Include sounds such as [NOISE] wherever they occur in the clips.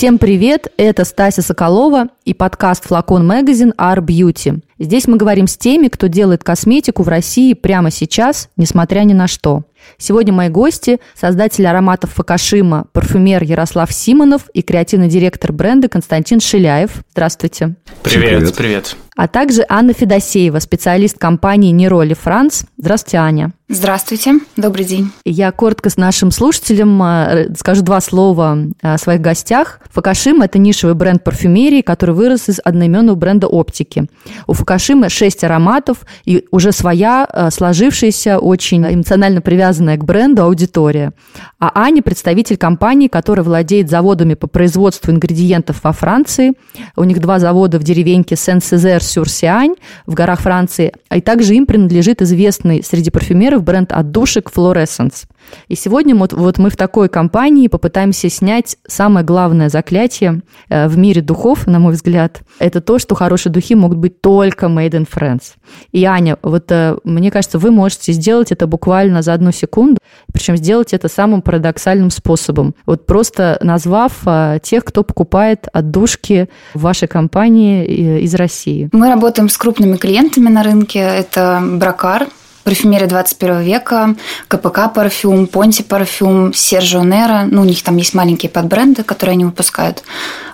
Всем привет, это Стася Соколова и подкаст «Флакон Магазин Art Beauty». Здесь мы говорим с теми, кто делает косметику в России прямо сейчас, несмотря ни на что. Сегодня мои гости – создатель ароматов Факашима, парфюмер Ярослав Симонов и креативный директор бренда Константин Шиляев. Здравствуйте. Привет, привет. привет. А также Анна Федосеева, специалист компании Нероли Франц. Здравствуйте, Аня. Здравствуйте, добрый день. Я коротко с нашим слушателям э, скажу два слова о своих гостях. Факашима – это нишевый бренд парфюмерии, который вырос из одноименного бренда оптики. У Факашимы шесть ароматов и уже своя э, сложившаяся, очень эмоционально привязанная к бренду аудитория. А Аня – представитель компании, которая владеет заводами по производству ингредиентов во Франции. У них два завода в деревеньке Сен-Сезер-Сюр-Сиань в горах Франции. И также им принадлежит известный среди парфюмеров бренд отдушек Fluorescence. И сегодня вот, вот мы в такой компании попытаемся снять самое главное заклятие э, в мире духов, на мой взгляд. Это то, что хорошие духи могут быть только made in France. И, Аня, вот э, мне кажется, вы можете сделать это буквально за одну секунду, причем сделать это самым парадоксальным способом. Вот просто назвав э, тех, кто покупает отдушки в вашей компании из России. Мы работаем с крупными клиентами на рынке. Это Бракар, парфюмерия 21 века, КПК парфюм, Понти парфюм, Сержио Нера. Ну, у них там есть маленькие подбренды, которые они выпускают.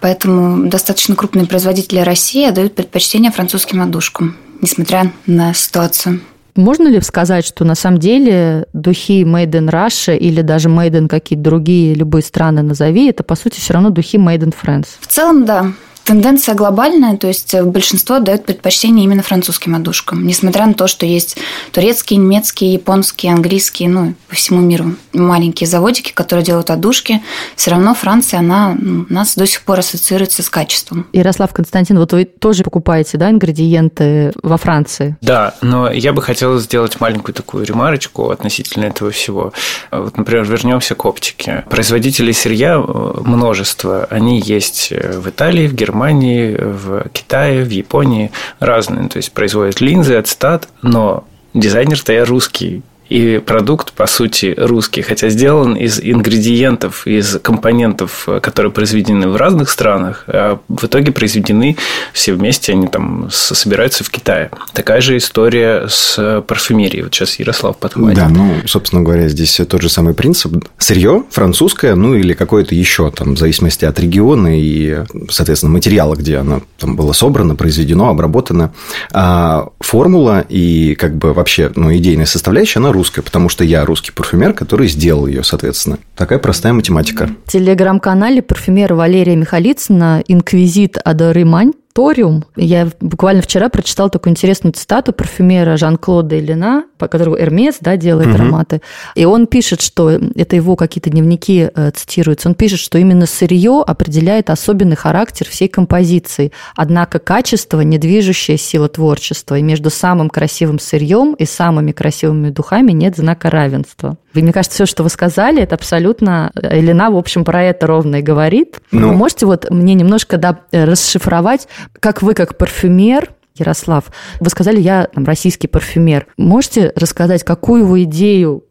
Поэтому достаточно крупные производители России дают предпочтение французским отдушкам, несмотря на ситуацию. Можно ли сказать, что на самом деле духи Made in Russia или даже Made in какие-то другие, любые страны назови, это по сути все равно духи Made in France? В целом, да. Тенденция глобальная, то есть э, большинство дает предпочтение именно французским одушкам, несмотря на то, что есть турецкие, немецкие, японские, английские, ну, по всему миру маленькие заводики, которые делают одушки, все равно Франция, она у нас до сих пор ассоциируется с качеством. Ярослав Константин, вот вы тоже покупаете, да, ингредиенты во Франции? Да, но я бы хотел сделать маленькую такую ремарочку относительно этого всего. Вот, например, вернемся к оптике. Производителей сырья э, множество. Они есть э, в Италии, в Германии, Германии, в Китае, в Японии разные. То есть производят линзы, ацетат, но дизайнер-то я русский. И продукт, по сути, русский, хотя сделан из ингредиентов, из компонентов, которые произведены в разных странах, а в итоге произведены все вместе, они там собираются в Китае. Такая же история с парфюмерией. Вот сейчас Ярослав подхватит. Да, ну, собственно говоря, здесь тот же самый принцип. Сырье французское, ну, или какое-то еще, там, в зависимости от региона и, соответственно, материала, где оно там было собрано, произведено, обработано. А формула и, как бы, вообще, ну, идейная составляющая, она русская, потому что я русский парфюмер, который сделал ее, соответственно. Такая простая математика. В телеграм-канале парфюмера Валерия Михалицына «Инквизит Адаримань» Ториум. Я буквально вчера прочитала такую интересную цитату парфюмера Жан-Клода Элина, по которому Эрмес да, делает угу. ароматы. И он пишет, что это его какие-то дневники э, цитируются. Он пишет, что именно сырье определяет особенный характер всей композиции. Однако качество – не движущая сила творчества. И между самым красивым сырьем и самыми красивыми духами нет знака равенства. Вы, мне кажется, все, что вы сказали, это абсолютно... Э, Элина, в общем, про это ровно и говорит. Ну. Вы можете вот мне немножко да, э, расшифровать, как вы, как парфюмер, Ярослав, вы сказали, я там, российский парфюмер. Можете рассказать, какую вы идею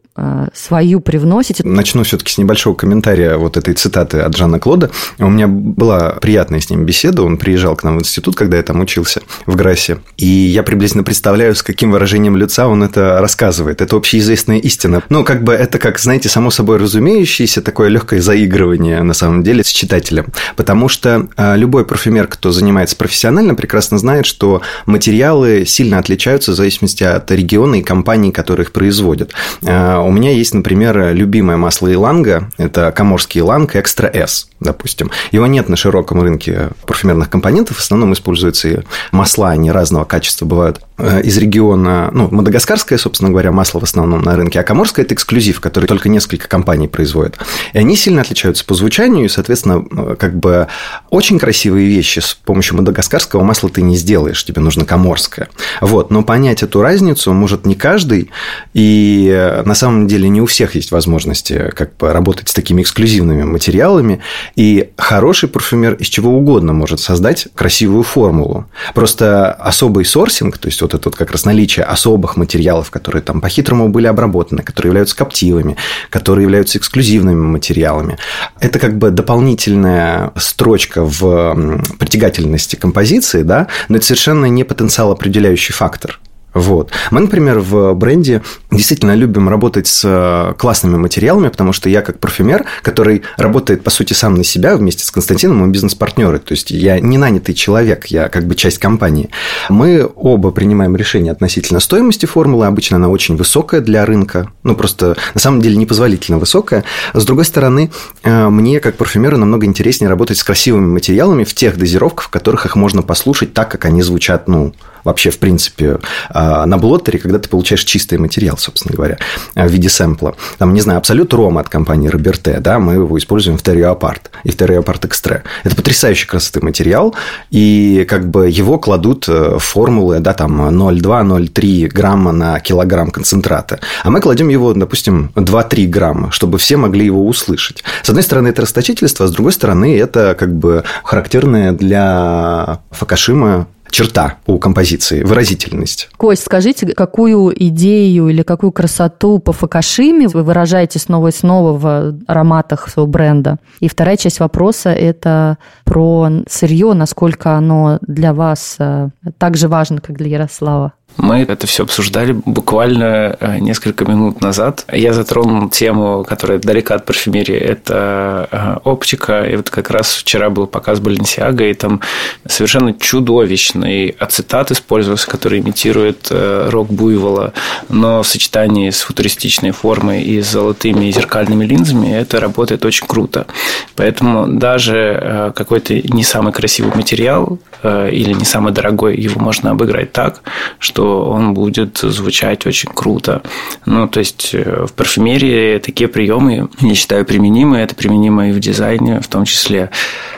свою привносите. Начну все-таки с небольшого комментария вот этой цитаты от Жана Клода. У меня была приятная с ним беседа. Он приезжал к нам в институт, когда я там учился в Грассе. И я приблизительно представляю, с каким выражением лица он это рассказывает. Это общеизвестная истина. Ну, как бы это, как, знаете, само собой разумеющееся такое легкое заигрывание, на самом деле, с читателем. Потому что э, любой парфюмер, кто занимается профессионально, прекрасно знает, что материалы сильно отличаются в зависимости от региона и компании, которые их производят э, у меня есть, например, любимое масло Иланга. Это коморский Иланг Экстра S, допустим. Его нет на широком рынке парфюмерных компонентов. В основном используются масла, они разного качества бывают из региона, ну, мадагаскарское, собственно говоря, масло в основном на рынке, а коморское – это эксклюзив, который только несколько компаний производят. И они сильно отличаются по звучанию, и, соответственно, э, как бы очень красивые вещи с помощью мадагаскарского масла ты не сделаешь, тебе нужно коморское. Вот, но понять эту разницу может не каждый, и э, на самом деле не у всех есть возможности как бы работать с такими эксклюзивными материалами, и хороший парфюмер из чего угодно может создать красивую формулу. Просто особый сорсинг, то есть вот это вот как раз наличие особых материалов, которые там по-хитрому были обработаны, которые являются коптивами, которые являются эксклюзивными материалами. Это как бы дополнительная строчка в притягательности композиции, да, но это совершенно не потенциал определяющий фактор. Вот. Мы, например, в бренде действительно любим работать с э, классными материалами, потому что я как парфюмер, который работает, по сути, сам на себя вместе с Константином, мы бизнес-партнеры. То есть я не нанятый человек, я как бы часть компании. Мы оба принимаем решение относительно стоимости формулы. Обычно она очень высокая для рынка. Ну, просто на самом деле непозволительно высокая. С другой стороны, э, мне, как парфюмеру, намного интереснее работать с красивыми материалами в тех дозировках, в которых их можно послушать так, как они звучат, ну, вообще, в принципе, а, на блоттере, когда ты получаешь чистый материал, собственно говоря, в виде сэмпла. Там, не знаю, Абсолют Рома от компании Роберте, да, мы его используем в Терриоапарт и в Терриоапарт Экстре. Это потрясающий красоты материал, и как бы его кладут э, в формулы, да, там 0,2-0,3 грамма на килограмм концентрата. А мы кладем его, допустим, 2-3 грамма, чтобы все могли его услышать. С одной стороны, это расточительство, а с другой стороны, это как бы характерное для Факашима черта у композиции, выразительность. Кость, скажите, какую идею или какую красоту по Факашиме вы выражаете снова и снова в ароматах своего бренда? И вторая часть вопроса – это про сырье, насколько оно для вас э, так же важно, как для Ярослава? Мы это все обсуждали буквально э, несколько минут назад. Я затронул тему, которая далека от парфюмерии, это э, оптика. И вот как раз вчера был показ Баленсиага, и там совершенно чудовищный ацетат использовался, который имитирует э, рок буйвола, но в сочетании с футуристичной формой и с золотыми и зеркальными линзами это работает очень круто. Поэтому даже какой-то не самый красивый материал или не самый дорогой, его можно обыграть так, что он будет звучать очень круто. Ну, то есть э, в парфюмерии такие приемы, я считаю, применимы. Это применимо и в дизайне в том числе.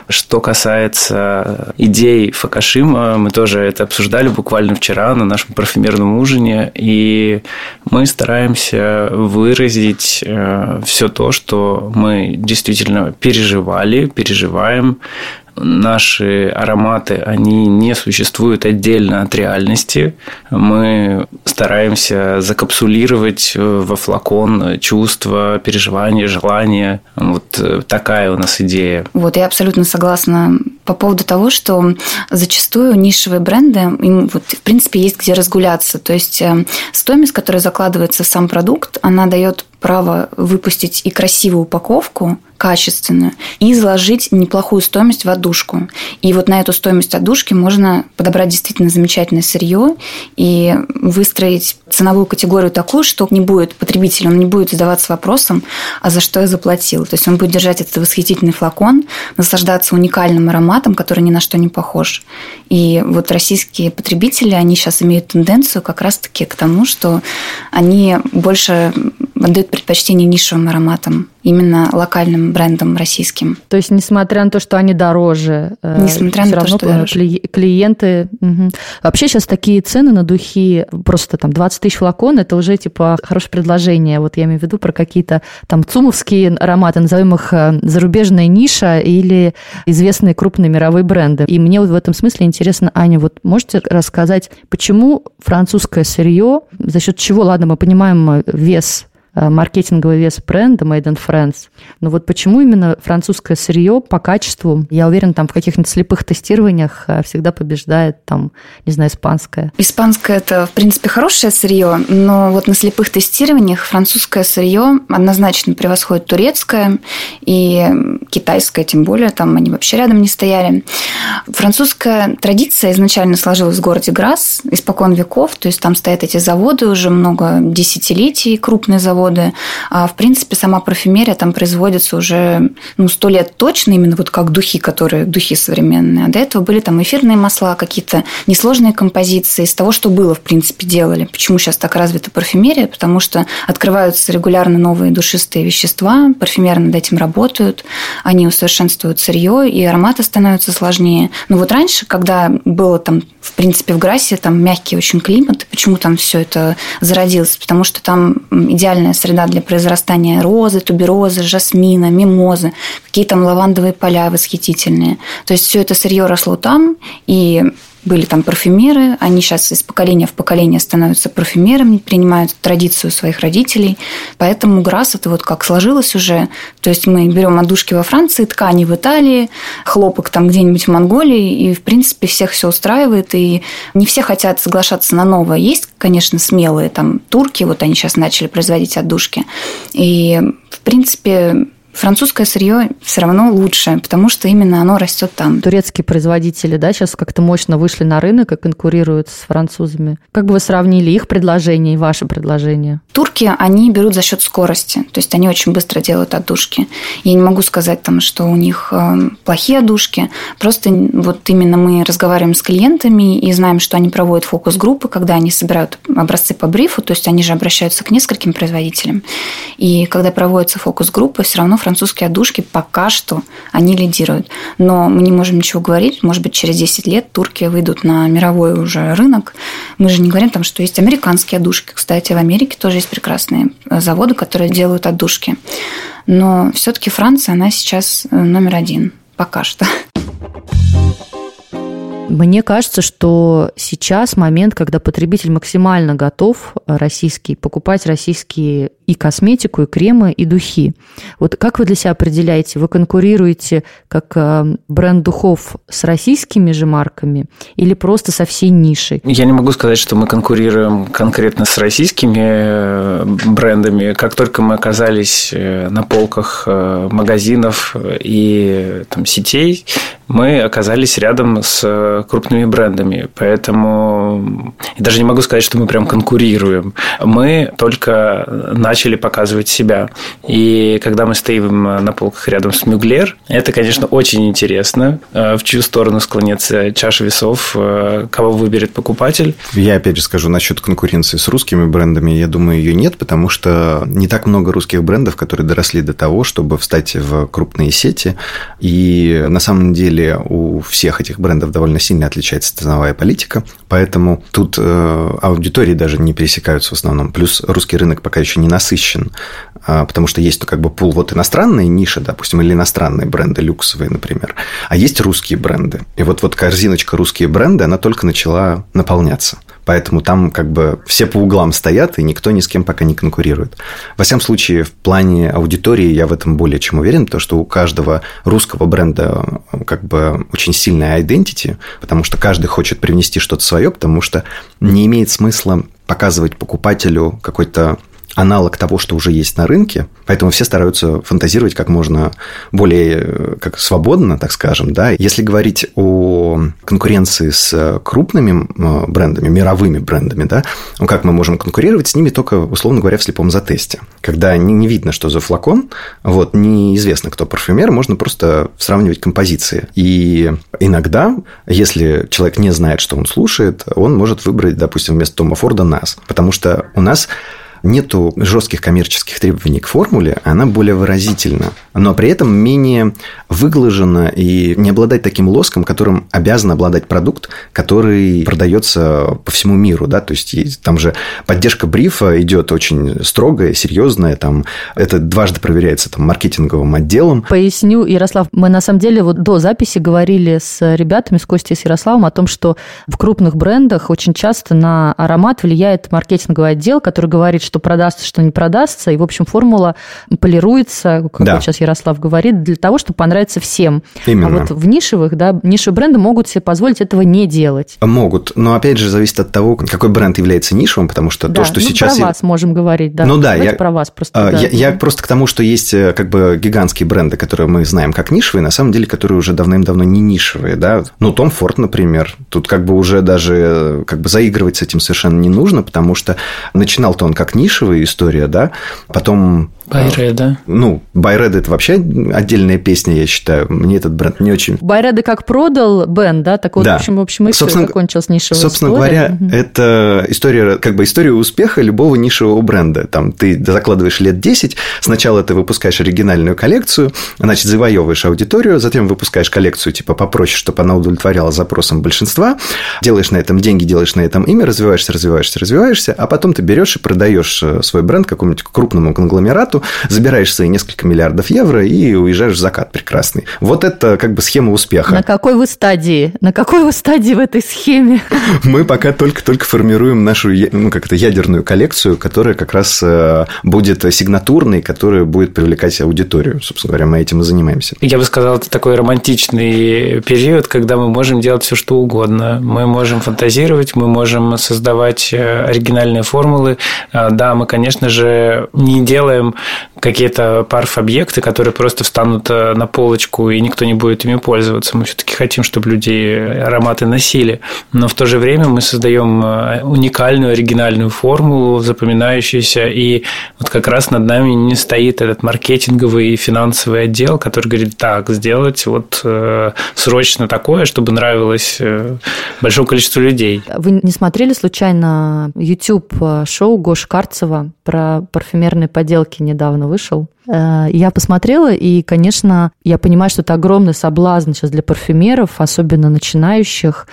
Что касается идей Факашима, мы тоже это обсуждали буквально вчера на нашем парфюмерном ужине, и мы стараемся выразить э, все то, что мы действительно переживали, переживаем, наши ароматы, они не существуют отдельно от реальности. Мы стараемся закапсулировать э, во флакон чувства, переживания, желания. Вот э, такая у нас идея. Вот, я абсолютно согласна по поводу того, что зачастую нишевые бренды, им вот, в принципе, есть где разгуляться. То есть э, стоимость, которая закладывается в сам продукт, она дает право выпустить и красивую упаковку, качественную, и заложить неплохую стоимость в отдушку. И вот на эту стоимость отдушки можно подобрать действительно замечательное сырье и выстроить ценовую категорию такую, что не будет потребитель, он не будет задаваться вопросом, а за что я заплатил. То есть он будет держать этот восхитительный флакон, наслаждаться уникальным ароматом, который ни на что не похож. И вот российские потребители, они сейчас имеют тенденцию как раз-таки к тому, что они больше отдают предпочтение нишевым ароматам именно локальным брендом российским. То есть, несмотря на то, что они дороже, э, несмотря на то, равно что дороже. клиенты... Угу. Вообще сейчас такие цены на духи, просто там 20 тысяч флакон, это уже типа хорошее предложение. Вот я имею в виду про какие-то там цумовские ароматы, назовем их э, зарубежная ниша или известные крупные мировые бренды. И мне вот в этом смысле интересно, Аня, вот можете рассказать, почему французское сырье, за счет чего, ладно, мы понимаем э, вес маркетинговый вес бренда Made in France. Но вот почему именно французское сырье по качеству, я уверен, там в каких-нибудь слепых тестированиях э, всегда побеждает, там, не знаю, испанское. Испанское – это, в принципе, хорошее сырье, но вот на слепых тестированиях французское сырье однозначно превосходит турецкое и китайское, тем более, там они вообще рядом не стояли. Французская традиция изначально сложилась в городе Грасс испокон веков, то есть там стоят эти заводы уже много десятилетий, крупные заводы, заводы. А, в принципе, сама парфюмерия там производится уже ну, сто лет точно, именно вот как духи, которые духи современные. А до этого были там эфирные масла, какие-то несложные композиции из того, что было, в принципе, делали. Почему сейчас так развита парфюмерия? Потому что открываются регулярно новые душистые вещества, парфюмеры над этим работают, они усовершенствуют сырье, и ароматы становятся сложнее. Но вот раньше, когда было там, в принципе, в Грассе там мягкий очень климат, почему там все это зародилось? Потому что там идеальная среда для произрастания розы, туберозы, жасмина, мимозы, какие там лавандовые поля восхитительные. То есть все это сырье росло там, и были там парфюмеры, они сейчас из поколения в поколение становятся парфюмерами, принимают традицию своих родителей. Поэтому Грасс это вот как сложилось уже. То есть мы берем одушки во Франции, ткани в Италии, хлопок там где-нибудь в Монголии, и в принципе всех все устраивает, и не все хотят соглашаться на новое. Есть, конечно, смелые там турки, вот они сейчас начали производить отдушки. И в принципе французское сырье все равно лучше, потому что именно оно растет там. Турецкие производители, да, сейчас как-то мощно вышли на рынок и конкурируют с французами. Как бы вы сравнили их предложение и ваше предложение? Турки, они берут за счет скорости, то есть они очень быстро делают отдушки. Я не могу сказать там, что у них э, плохие отдушки, просто вот именно мы разговариваем с клиентами и знаем, что они проводят фокус-группы, когда они собирают образцы по брифу, то есть они же обращаются к нескольким производителям. И когда проводятся фокус-группы, все равно французские одушки пока что они лидируют. Но мы не можем ничего говорить. Может быть, через 10 лет турки выйдут на мировой уже рынок. Мы же не говорим там, что есть американские одушки. Кстати, в Америке тоже есть прекрасные заводы, которые делают одушки. Но все-таки Франция, она сейчас э, номер один. Пока что. Мне кажется, что сейчас момент, когда потребитель максимально готов э, российский покупать российские и косметику, и кремы, и духи. Вот как вы для себя определяете? Вы конкурируете как э, бренд духов с российскими же марками или просто со всей нишей? Я не могу сказать, что мы конкурируем конкретно с российскими э, брендами. Как только мы оказались на полках магазинов и там, сетей, мы оказались рядом с крупными брендами. Поэтому я даже не могу сказать, что мы прям конкурируем. Мы только начали показывать себя. И когда мы стоим на полках рядом с Мюглер, это, конечно, очень интересно, э, в чью сторону склонится чаша весов, э, кого выберет покупатель. Я опять же скажу насчет конкуренции с русскими брендами. Я думаю, ее нет, потому что не так много русских брендов, которые доросли до того, чтобы встать в крупные сети. И на самом деле деле у всех этих брендов довольно сильно отличается ценовая политика, поэтому тут э, аудитории даже не пересекаются в основном. Плюс русский рынок пока еще не насыщен, а, потому что есть ну, как бы пул вот иностранные ниши, допустим, или иностранные бренды люксовые, например, а есть русские бренды. И вот, вот корзиночка русские бренды, она только начала наполняться. Поэтому там как бы все по углам стоят, и никто ни с кем пока не конкурирует. Во всяком случае, в плане аудитории я в этом более чем уверен, потому что у каждого русского бренда как бы очень сильная identity, потому что каждый хочет привнести что-то свое, потому что не имеет смысла показывать покупателю какой-то аналог того, что уже есть на рынке, поэтому все стараются фантазировать как можно более э, как свободно, так скажем. Да? Если говорить о конкуренции с крупными э, брендами, мировыми брендами, да, ну, как мы можем конкурировать с ними только, условно говоря, в слепом затесте. Когда не, не видно, что за флакон, вот, неизвестно, кто парфюмер, можно просто сравнивать композиции. И иногда, если человек не знает, что он слушает, он может выбрать, допустим, вместо Тома Форда нас. Потому что у нас нету жестких коммерческих требований к формуле, она более выразительна, но при этом менее выглажена и не обладает таким лоском, которым обязан обладать продукт, который продается по всему миру, да, то есть там же поддержка брифа идет очень строгая, серьезная, там это дважды проверяется там маркетинговым отделом. Поясню, Ярослав, мы на самом деле вот до записи говорили с ребятами, с Костей и с Ярославом о том, что в крупных брендах очень часто на аромат влияет маркетинговый отдел, который говорит, что продастся, что не продастся. И, в общем, формула полируется, как да. сейчас Ярослав говорит, для того, чтобы понравиться всем. Именно. А вот в нишевых, да, нишевые бренды могут себе позволить этого не делать. Могут, но опять же зависит от того, какой бренд является нишевым, потому что да, то, что ну, сейчас... про вас можем говорить, да. Ну да, я... про вас просто. А, да. Я, я просто к тому, что есть э, как бы гигантские бренды, которые мы знаем как нишевые, на самом деле, которые уже давным-давно не нишевые, да. Ну, Том Форд, например, тут как бы уже даже э, как бы заигрывать с этим совершенно не нужно, потому что начинал-то он как нишевая история, да. Потом Байреда. Ну, Байреда – это вообще отдельная песня, я считаю. Мне этот бренд не очень... Байреда как продал Бен, да? Так вот, да. в общем, в общем, и собственно, все закончилась нишевая Собственно история. говоря, угу. это история, как бы история успеха любого нишевого бренда. Там ты закладываешь лет 10, сначала ты выпускаешь оригинальную коллекцию, значит, завоевываешь аудиторию, затем выпускаешь коллекцию типа попроще, чтобы она удовлетворяла запросам большинства, делаешь на этом деньги, делаешь на этом имя, развиваешься, развиваешься, развиваешься, а потом ты берешь и продаешь э, свой бренд какому-нибудь крупному конгломерату, зарплату, забираешь свои несколько миллиардов евро и уезжаешь в закат прекрасный. Вот это как бы схема успеха. На какой вы стадии? На какой вы стадии в этой схеме? [LAUGHS] Мы пока только-только формируем нашу ну, как это, ядерную коллекцию, которая как раз э, будет сигнатурной, которая будет привлекать аудиторию. Собственно говоря, мы этим и занимаемся. Я бы сказал, это такой романтичный период, когда мы можем делать все, что угодно. Мы можем фантазировать, мы можем создавать э, оригинальные формулы. А, да, мы, конечно же, не делаем какие-то парф-объекты, которые просто встанут э, на полочку, и никто не будет ими пользоваться. Мы все-таки хотим, чтобы люди ароматы носили. Но в то же время мы создаем э, уникальную, оригинальную формулу, запоминающуюся, и вот как раз над нами не стоит этот маркетинговый и финансовый отдел, который говорит, так, сделать вот э, срочно такое, чтобы нравилось большому количеству людей. Вы не смотрели случайно YouTube-шоу Гош Карцева про парфюмерные поделки недавно вышел. Э, я посмотрела, и, конечно, я понимаю, что это огромный соблазн сейчас для парфюмеров, особенно начинающих.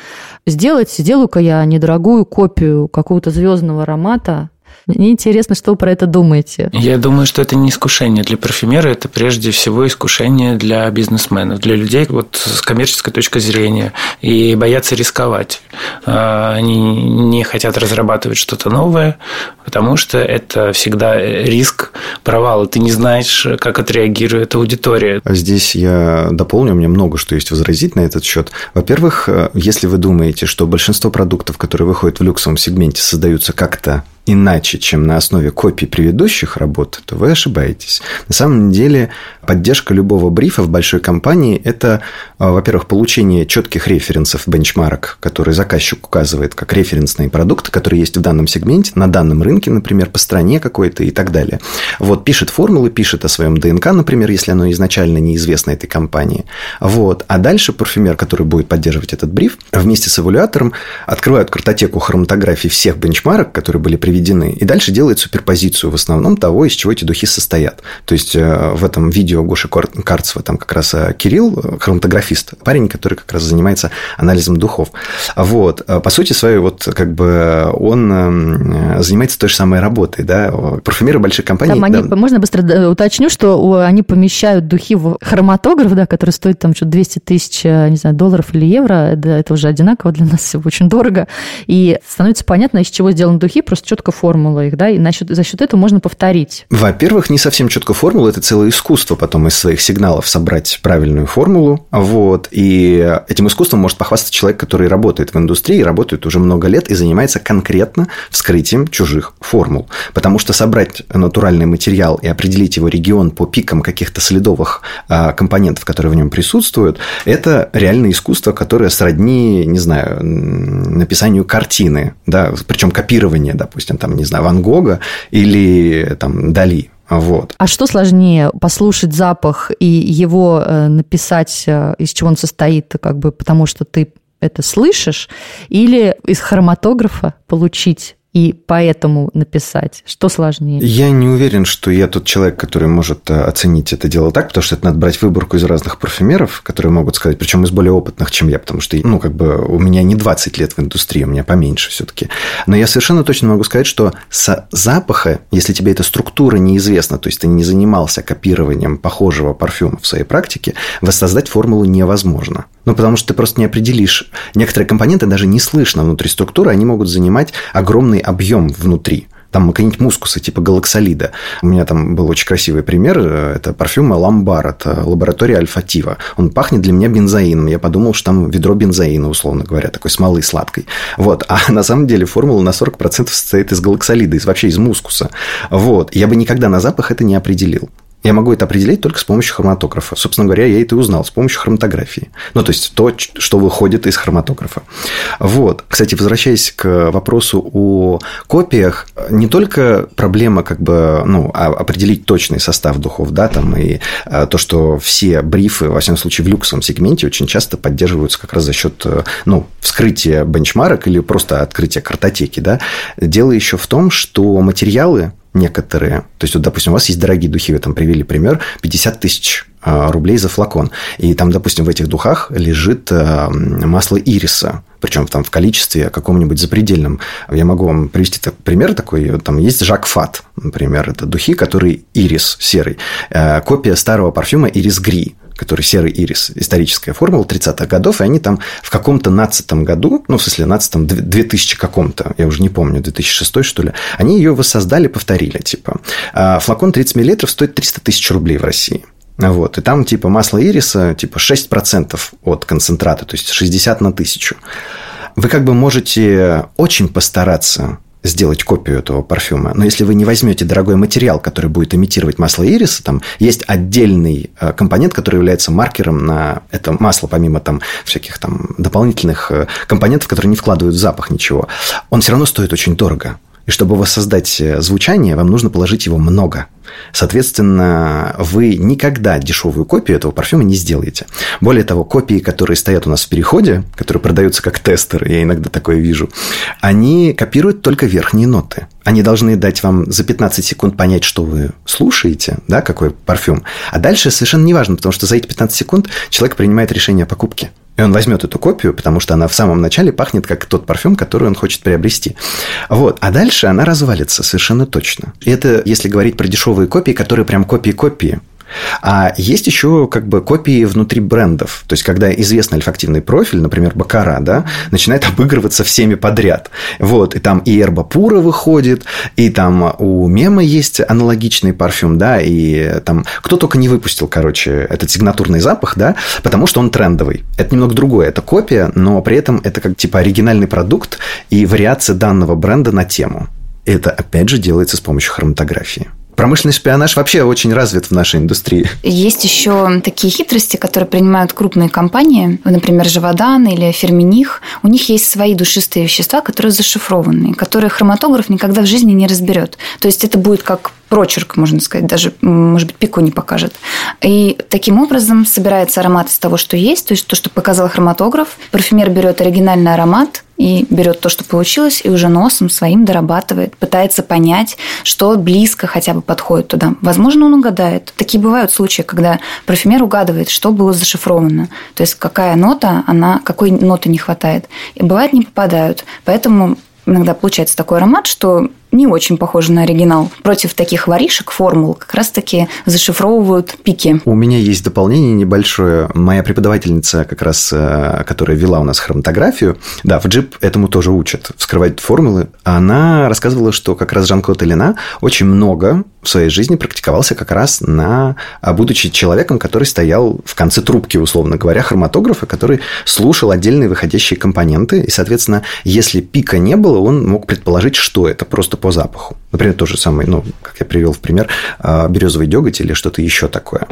Сделать, сделаю-ка я недорогую копию какого-то звездного аромата, мне интересно, что вы про это думаете. Я думаю, что это не искушение для парфюмера, это прежде всего искушение для бизнесменов, для людей вот с коммерческой точки зрения и боятся рисковать. А, они не хотят разрабатывать что-то новое, потому что это всегда риск провала. Ты не знаешь, как отреагирует аудитория. А здесь я дополню, у меня много что есть возразить на этот счет. Во-первых, если вы думаете, что большинство продуктов, которые выходят в люксовом сегменте, создаются как-то иначе, чем на основе копий предыдущих работ, то вы ошибаетесь. На самом деле поддержка любого брифа в большой компании – это, а, во-первых, получение четких референсов, бенчмарок, которые заказчик указывает как референсные продукты, которые есть в данном сегменте, на данном рынке, например, по стране какой-то и так далее. Вот, пишет формулы, пишет о своем ДНК, например, если оно изначально неизвестно этой компании. Вот. А дальше парфюмер, который будет поддерживать этот бриф, вместе с эволюатором открывают картотеку хроматографий всех бенчмарок, которые были приведены приведены. И дальше делает суперпозицию в основном того, из чего эти духи состоят. То есть э, в этом видео Гоши Карцева там как раз э, Кирилл, э, хроматографист, парень, который как раз занимается анализом духов. Вот. По сути своей, вот как бы он занимается той же самой работой, да. Парфюмеры больших компаний... Там они, да. Можно быстро уточню, что они помещают духи в хроматограф, да, который стоит там что-то 200 тысяч, не знаю, долларов или евро. Это, это уже одинаково для нас все очень дорого. И становится понятно, из чего сделаны духи, просто четко четко формула их, да, и насчет, за счет этого можно повторить. Во-первых, не совсем четко формула, это целое искусство потом из своих сигналов собрать правильную формулу, вот, и этим искусством может похвастаться человек, который работает в индустрии, работает уже много лет и занимается конкретно вскрытием чужих формул, потому что собрать натуральный материал и определить его регион по пикам каких-то следовых а, компонентов, которые в нем присутствуют, это реальное искусство, которое сродни, не знаю, написанию картины, да, причем копирование, допустим, там, не знаю, Ван Гога или там Дали. Вот. А что сложнее, послушать запах и его э, написать, э, из чего он состоит, как бы потому что ты это слышишь, или из хроматографа получить и поэтому написать? Что сложнее? Я не уверен, что я тот человек, который может э, оценить это дело так, потому что это надо брать выборку из разных парфюмеров, которые могут сказать, причем из более опытных, чем я, потому что, ну, как бы у меня не 20 лет в индустрии, у меня поменьше все-таки. Но я совершенно точно могу сказать, что с запаха, если тебе эта структура неизвестна, то есть ты не занимался копированием похожего парфюма в своей практике, воссоздать формулу невозможно. Ну, потому что ты просто не определишь. Некоторые компоненты даже не слышно внутри структуры, они могут занимать огромный объем внутри там какие-нибудь мускусы типа галаксолида. У меня там был очень красивый пример. Это парфюм Ламбар от лаборатории Альфатива. Он пахнет для меня бензоином. Я подумал, что там ведро бензоина, условно говоря, такой смолы сладкой. Вот. А [LAUGHS] на самом деле формула на 40% состоит из галаксолида, из, вообще из мускуса. Вот. Я бы никогда на запах это не определил. Я могу это определить только с помощью хроматографа. Собственно говоря, я это и узнал с помощью хроматографии. Ну, то есть то, что выходит из хроматографа. Вот. Кстати, возвращаясь к вопросу о копиях, не только проблема как бы, ну, а, определить точный состав духов, да, там, и а, то, что все брифы, во всяком случае, в люксовом сегменте очень часто поддерживаются как раз за счет, ну, вскрытия бенчмарок или просто открытия картотеки, да. Дело еще в том, что материалы некоторые. То есть, вот, допустим, у вас есть дорогие духи, вы там привели пример, 50 тысяч рублей за флакон. И там, допустим, в этих духах лежит э, масло ириса, причем там в количестве каком-нибудь запредельном. Я могу вам привести пример такой. Там есть Жак Фат, например, это духи, которые ирис серый. Копия старого парфюма Ирис Гри который серый ирис, историческая формула 30-х годов, и они там в каком-то нацатом году, ну, в смысле, нацатом 2000 каком-то, я уже не помню, 2006 что ли, они ее воссоздали, повторили, типа. А флакон 30 мл стоит 300 тысяч рублей в России. Вот. И там типа масло ириса типа 6% от концентрата, то есть 60 на тысячу. Вы как бы можете очень постараться сделать копию этого парфюма. Но если вы не возьмете дорогой материал, который будет имитировать масло ириса, там есть отдельный э, компонент, который является маркером на это масло, помимо там всяких там дополнительных э, компонентов, которые не вкладывают в запах ничего. Он все равно стоит очень дорого. И чтобы воссоздать э, звучание, вам нужно положить его много. Соответственно, вы никогда дешевую копию этого парфюма не сделаете. Более того, копии, которые стоят у нас в переходе, которые продаются как тестер, я иногда такое вижу, они копируют только верхние ноты. Они должны дать вам за 15 секунд понять, что вы слушаете, да, какой парфюм. А дальше совершенно неважно, потому что за эти 15 секунд человек принимает решение о покупке. И он возьмет эту копию, потому что она в самом начале пахнет как тот парфюм, который он хочет приобрести. Вот. А дальше она развалится совершенно точно. И это если говорить про дешевые копии, которые прям копии-копии. А есть еще как бы копии внутри брендов. То есть, когда известный альфактивный профиль, например, Бакара, да, начинает обыгрываться всеми подряд. Вот, и там и Эрба Пура выходит, и там у Мема есть аналогичный парфюм, да, и там кто только не выпустил, короче, этот сигнатурный запах, да, потому что он трендовый. Это немного другое, это копия, но при этом это как типа оригинальный продукт и вариация данного бренда на тему. Это, опять же, делается с помощью хроматографии. Промышленный шпионаж вообще очень развит в нашей индустрии. Есть еще такие хитрости, которые принимают крупные компании, например, Живодан или Ферминих. У них есть свои душистые вещества, которые зашифрованы, которые хроматограф никогда в жизни не разберет. То есть это будет как прочерк, можно сказать, даже, может быть, пику не покажет. И таким образом собирается аромат из того, что есть, то есть то, что показал хроматограф. Парфюмер берет оригинальный аромат, и берет то, что получилось, и уже носом своим дорабатывает, пытается понять, что близко хотя бы подходит туда. Возможно, он угадает. Такие бывают случаи, когда парфюмер угадывает, что было зашифровано. То есть, какая нота, она, какой ноты не хватает. И бывает, не попадают. Поэтому иногда получается такой аромат, что не очень похожи на оригинал. Против таких воришек формул как раз-таки зашифровывают пики. У меня есть дополнение небольшое. Моя преподавательница, как раз, э, которая вела у нас хроматографию, да, в джип этому тоже учат, вскрывать формулы. Она рассказывала, что как раз Жан-Клод Элина очень много в своей жизни практиковался как раз на... А, будучи человеком, который стоял в конце трубки, условно говоря, хроматографа, который слушал отдельные выходящие компоненты. И, соответственно, если пика не было, он мог предположить, что это просто по запаху. Например, то же самое, ну, как я привел в пример, а, березовый деготь или что-то еще такое.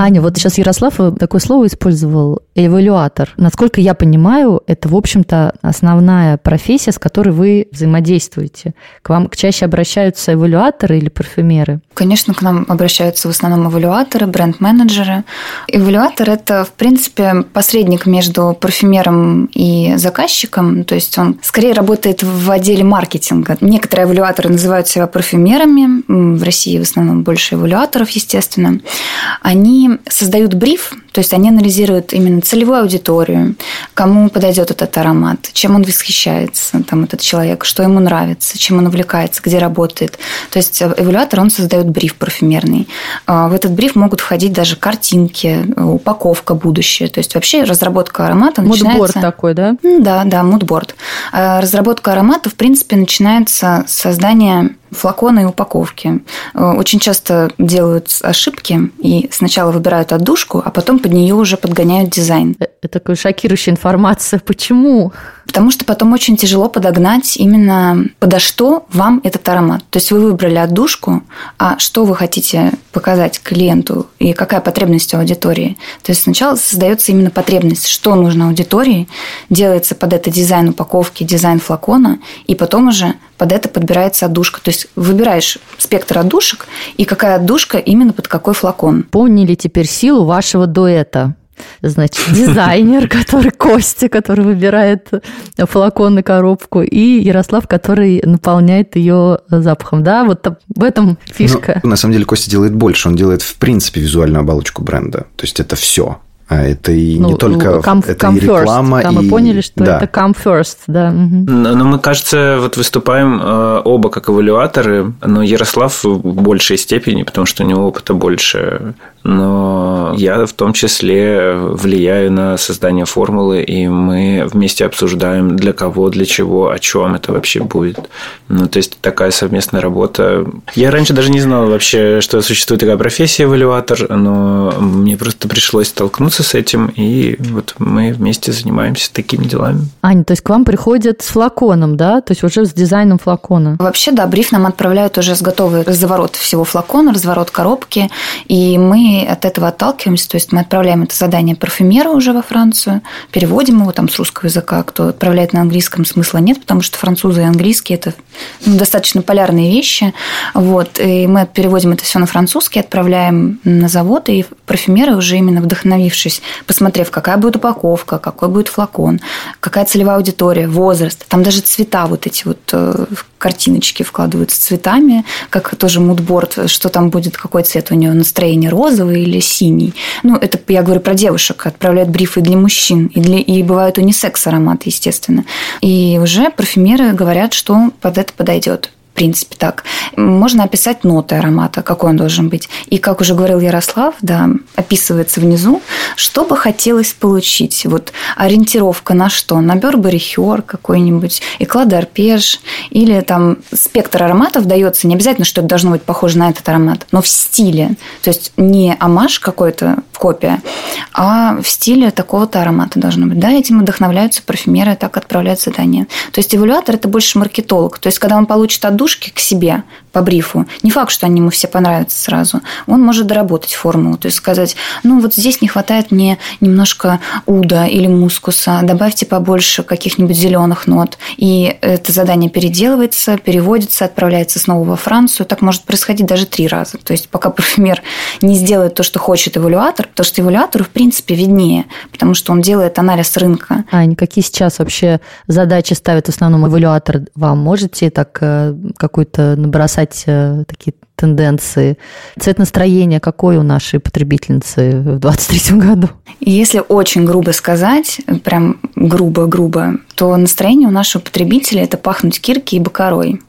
Аня, вот сейчас Ярослав такое слово использовал эвалюатор. Насколько я понимаю, это, в общем-то, основная профессия, с которой вы взаимодействуете. К вам чаще обращаются эвалюаторы или парфюмеры? Конечно, к нам обращаются в основном эвалюаторы, бренд-менеджеры. Эвалюатор – это, в принципе, посредник между парфюмером и заказчиком. То есть он скорее работает в отделе маркетинга. Некоторые эвалюаторы называют себя парфюмерами. В России в основном больше эвалюаторов, естественно. Они создают бриф, то есть они анализируют именно целевую аудиторию, кому подойдет этот аромат, чем он восхищается, там, этот человек, что ему нравится, чем он увлекается, где работает. То есть эволюатор, он создает бриф парфюмерный. А, в этот бриф могут входить даже картинки, упаковка будущее. То есть вообще разработка аромата начинается... Мудборд такой, да? Да, да, мудборд. А, разработка аромата, в принципе, начинается с создания флаконы и упаковки. Э, очень часто делают ошибки и сначала выбирают отдушку, а потом под нее уже подгоняют дизайн. Э, это такая шокирующая информация. Почему? Потому что потом очень тяжело подогнать именно подо что вам этот аромат. То есть вы выбрали отдушку, а что вы хотите показать клиенту и какая потребность у аудитории. То есть сначала создается именно потребность, что нужно аудитории, делается под это дизайн упаковки, дизайн флакона, и потом уже под это подбирается отдушка. То есть выбираешь спектр отдушек и какая отдушка именно под какой флакон. Поняли теперь силу вашего дуэта. Значит, дизайнер, [LAUGHS] который Костя, который выбирает флакон и коробку, и Ярослав, который наполняет ее запахом. Да, вот в этом фишка. Ну, на самом деле Костя делает больше. Он делает, в принципе, визуальную оболочку бренда. То есть это все. А это и ну, не только come, это come и реклама, first. Да, мы поняли, что да. это come first, да. Но, но мы, кажется, вот выступаем э, оба как эвалюаторы, но Ярослав в большей степени, потому что у него опыта больше но я в том числе влияю на создание формулы, и мы вместе обсуждаем, для кого, для чего, о чем это вообще будет. Ну, то есть такая совместная работа. Я раньше даже не знал вообще, что существует такая профессия эвалюатор, но мне просто пришлось столкнуться с этим, и вот мы вместе занимаемся такими делами. Аня, то есть к вам приходят с флаконом, да? То есть уже с дизайном флакона? Вообще, да, бриф нам отправляют уже с готовой разворот всего флакона, разворот коробки, и мы от этого отталкиваемся, то есть мы отправляем это задание парфюмеру уже во Францию, переводим его там с русского языка, кто отправляет на английском, смысла нет, потому что французы и английский – это ну, достаточно полярные вещи. Вот, и мы переводим это все на французский, отправляем на завод, и парфюмеры уже именно вдохновившись, посмотрев, какая будет упаковка, какой будет флакон, какая целевая аудитория, возраст, там даже цвета вот эти вот картиночки вкладываются цветами, как тоже мудборд, что там будет, какой цвет у нее, настроение розовый или синий. Ну, это я говорю про девушек, отправляют брифы для мужчин, и, для, и бывают унисекс ароматы, естественно. И уже парфюмеры говорят, что под это подойдет принципе, так. Можно описать ноты аромата, какой он должен быть. И, как уже говорил Ярослав, да, описывается внизу, что бы хотелось получить. Вот ориентировка на что? На Бербери Хёр какой-нибудь, Эклад Арпеж, или там спектр ароматов дается, не обязательно, что это должно быть похоже на этот аромат, но в стиле. То есть не амаш какой-то, копия, а в стиле такого-то аромата должно быть. Да, этим вдохновляются парфюмеры, так отправляют задания. То есть эволюатор – это больше маркетолог. То есть когда он получит от душки к себе по брифу, не факт, что они ему все понравятся сразу, он может доработать формулу, то есть сказать, ну вот здесь не хватает мне немножко уда или мускуса, добавьте побольше каких-нибудь зеленых нот. И это задание переделывается, переводится, отправляется снова во Францию. Так может происходить даже три раза. То есть пока парфюмер не сделает то, что хочет эвалюатор, потому что эвалюатору, в принципе, виднее, потому что он делает анализ рынка. Ань, какие сейчас вообще задачи ставит в основном эвалюатор вам? Можете так э, какой-то набросать э, такие тенденции? Цвет настроения какой у нашей потребительницы в 2023 году? Если очень грубо сказать, прям грубо-грубо, то настроение у нашего потребителя – это пахнуть кирки и бакарой.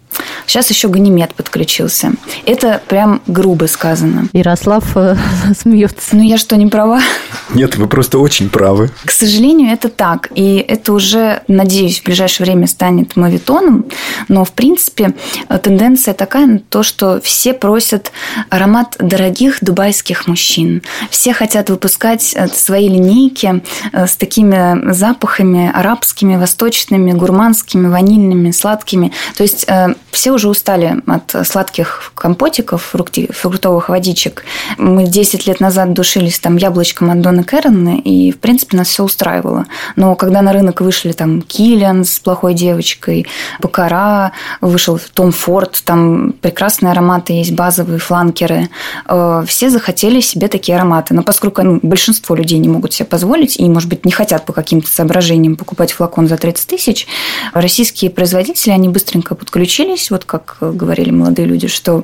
Сейчас еще ганимед подключился. Это прям грубо сказано. Ярослав э, [LAUGHS] смеется. Ну, я что, не права? Нет, вы просто очень правы. К сожалению, это так. И это уже, надеюсь, в ближайшее время станет мавитоном. Но, в принципе, тенденция такая то, что все просят аромат дорогих дубайских мужчин. Все хотят выпускать э, свои линейки э, с такими запахами арабскими, восточными, гурманскими, ванильными, сладкими. То есть все уже устали от сладких компотиков, фруктовых водичек. Мы 10 лет назад душились там яблочком от Дона Кэрона, и, в принципе, нас все устраивало. Но когда на рынок вышли там Киллиан с плохой девочкой, Бакара, вышел Том Форд, там прекрасные ароматы есть, базовые фланкеры, э, все захотели себе такие ароматы. Но поскольку ну, большинство людей не могут себе позволить и, может быть, не хотят по каким-то соображениям покупать флакон за 30 тысяч, российские производители, они быстренько подключили подключились, вот как говорили молодые люди, что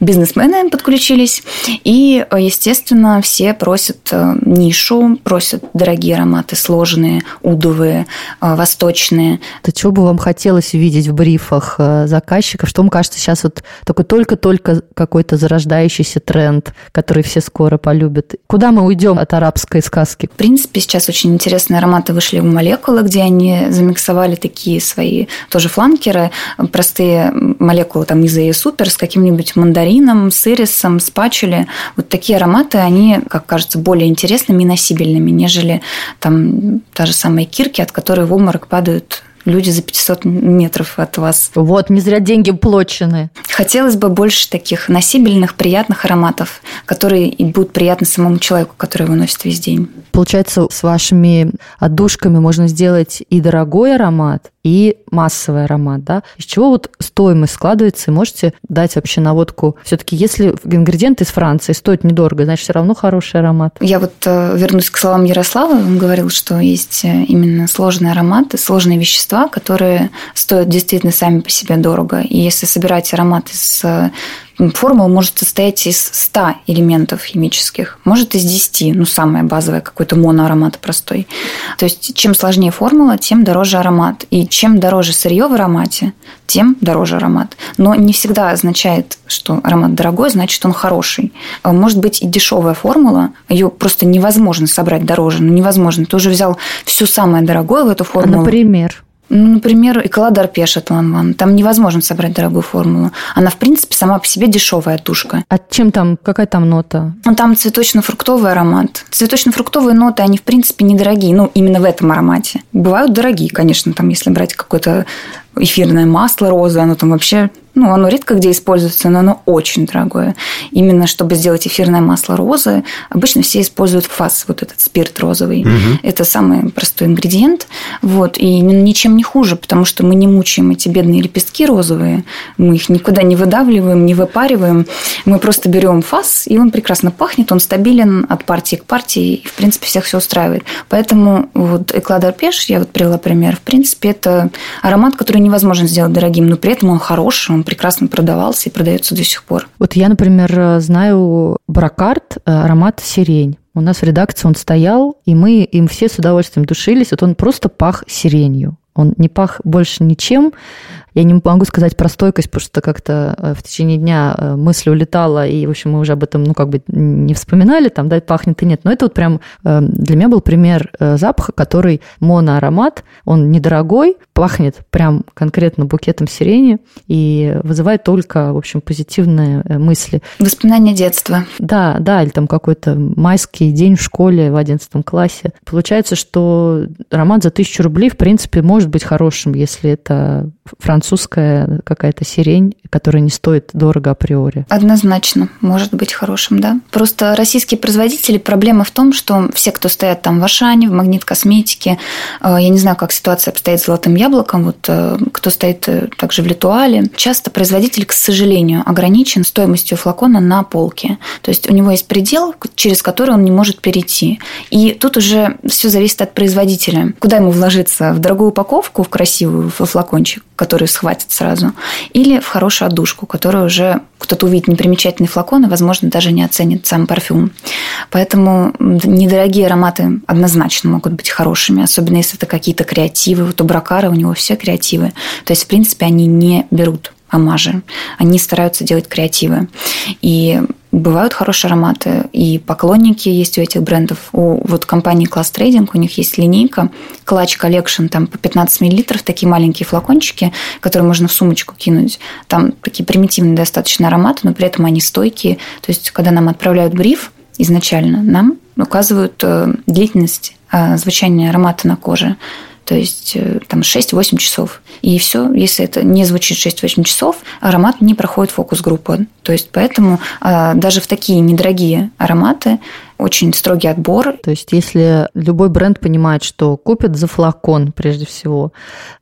бизнесмены подключились, и, естественно, все просят э, нишу, просят дорогие ароматы, сложные, удовые, э, восточные. То чего бы вам хотелось увидеть в брифах э, заказчиков? Что, вам кажется, сейчас вот такой только-только какой-то зарождающийся тренд, который все скоро полюбят? Куда мы уйдем от арабской сказки? В принципе, сейчас очень интересные ароматы вышли в молекулы, где они замиксовали такие свои тоже фланкеры, простые молекулы там из и супер с каким-нибудь мандарином, с ирисом, с пачули. Вот такие ароматы, они, как кажется, более интересными и носибельными, нежели там та же самая кирки, от которой в обморок падают люди за 500 метров от вас. Вот, не зря деньги плочены. Хотелось бы больше таких носибельных, приятных ароматов, которые и будут приятны самому человеку, который его носит весь день. Получается, с вашими отдушками можно сделать и дорогой аромат, и массовый аромат, да? Из чего вот стоимость складывается, и можете дать вообще наводку? Все-таки если ингредиенты из Франции стоят недорого, значит, все равно хороший аромат. Я вот э, вернусь к словам Ярослава. Он говорил, что есть э, именно сложные ароматы, сложные вещества, которые стоят действительно сами по себе дорого. И если собирать аромат из э, Формула может состоять из 100 элементов химических, может из 10, ну, самая базовая, какой-то моноаромат простой. То есть, чем сложнее формула, тем дороже аромат. И чем дороже сырье в аромате, тем дороже аромат. Но не всегда означает, что аромат дорогой, значит, он хороший. А может быть и дешевая формула, ее просто невозможно собрать дороже, ну, невозможно. Ты уже взял все самое дорогое в эту формулу. Например? Ну, например, Эколадар Пешет Ван Там невозможно собрать дорогую формулу. Она, в принципе, сама по себе дешевая тушка. А чем там, какая там нота? Ну, там цветочно-фруктовый аромат. Цветочно-фруктовые ноты, они, в принципе, недорогие. Ну, именно в этом аромате. Бывают дорогие, конечно, там, если брать какое-то эфирное масло розы, оно там вообще ну, оно редко где используется, но оно очень дорогое. Именно чтобы сделать эфирное масло розы, обычно все используют фас, вот этот спирт розовый. Угу. Это самый простой ингредиент. Вот, и ничем не хуже, потому что мы не мучаем эти бедные лепестки розовые, мы их никуда не выдавливаем, не выпариваем. Мы просто берем фас, и он прекрасно пахнет, он стабилен от партии к партии, и, в принципе, всех все устраивает. Поэтому вот Экладар Пеш, я вот привела пример, в принципе, это аромат, который невозможно сделать дорогим, но при этом он хороший, он прекрасно продавался и продается до сих пор. Вот я, например, знаю Бракарт, э, аромат сирень. У нас в редакции он стоял, и мы им все с удовольствием душились. Вот он просто пах сиренью. Он не пах больше ничем. Я не могу сказать про стойкость, потому что как-то э, в течение дня э, мысль улетала, и, в общем, мы уже об этом, ну, как бы не вспоминали, там, да, пахнет и нет. Но это вот прям для меня был пример запаха, который моноаромат, он недорогой, пахнет прям конкретно букетом сирени и вызывает только, в общем, позитивные э, мысли. Воспоминания детства. Да, да, или там какой-то майский день в школе в 11 классе. Получается, что роман за тысячу рублей, в принципе, может быть хорошим, если это французская какая-то сирень, которая не стоит дорого априори. Однозначно, может быть хорошим, да. Просто российские производители, проблема в том, что все, кто стоят там в Ашане, в Магнит Косметике, э, я не знаю, как ситуация обстоит с Золотым Яблоком, вот э, кто стоит э, также в Литуале, часто производитель, к сожалению, ограничен стоимостью флакона на полке. То есть у него есть предел, через который он не может перейти. И тут уже все зависит от производителя. Куда ему вложиться? В дорогую упаковку, в красивую, в флакончик, который схватит сразу, или в хорошую отдушку, которую уже кто-то увидит непримечательный флакон и, возможно, даже не оценит сам парфюм. Поэтому недорогие ароматы однозначно могут быть хорошими, особенно если это какие-то креативы. Вот у Бракара у него все креативы. То есть, в принципе, они не берут амажи. Они стараются делать креативы. И бывают хорошие ароматы, и поклонники есть у этих брендов. У вот компании Class Trading, у них есть линейка Clutch Collection, там по 15 мл, такие маленькие флакончики, которые можно в сумочку кинуть. Там такие примитивные достаточно ароматы, но при этом они стойкие. То есть, когда нам отправляют бриф изначально, нам указывают э, длительность э, звучания аромата на коже то есть э, там 6-8 часов. И все, если это не звучит 6-8 часов, аромат не проходит фокус-группу. То есть поэтому а, даже в такие недорогие ароматы очень строгий отбор. То есть, если любой бренд понимает, что купят за флакон, прежде всего,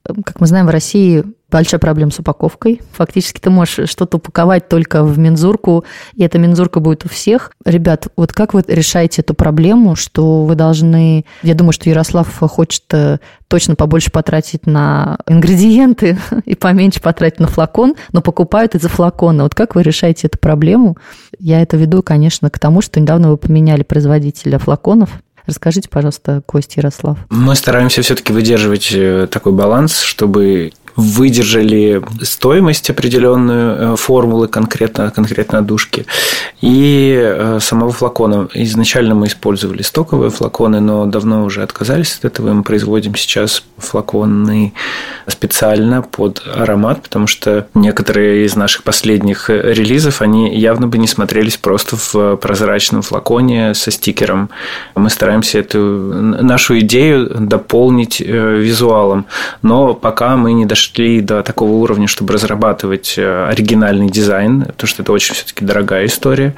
как мы знаем, в России большая проблема с упаковкой. Фактически ты можешь что-то упаковать только в мензурку, и эта мензурка будет у всех. Ребят, вот как вы решаете эту проблему, что вы должны... Я думаю, что Ярослав хочет э, точно побольше потратить на ингредиенты [LAUGHS] и поменьше потратить на флакон, но покупают из-за флакона. Вот как вы решаете эту проблему? Я это веду, конечно, к тому, что недавно вы поменяли производителя флаконов. Расскажите, пожалуйста, Кость Ярослав. Мы стараемся все-таки выдерживать э, такой баланс, чтобы выдержали стоимость определенную э, формулы конкретно, конкретно душки и э, самого флакона. Изначально мы использовали стоковые флаконы, но давно уже отказались от этого. Мы производим сейчас флаконы специально под аромат, потому что некоторые из наших последних релизов, они явно бы не смотрелись просто в прозрачном флаконе со стикером. Мы стараемся эту нашу идею дополнить э, визуалом, но пока мы не дошли дошли до такого уровня, чтобы разрабатывать э, оригинальный дизайн, потому что это очень все-таки дорогая история.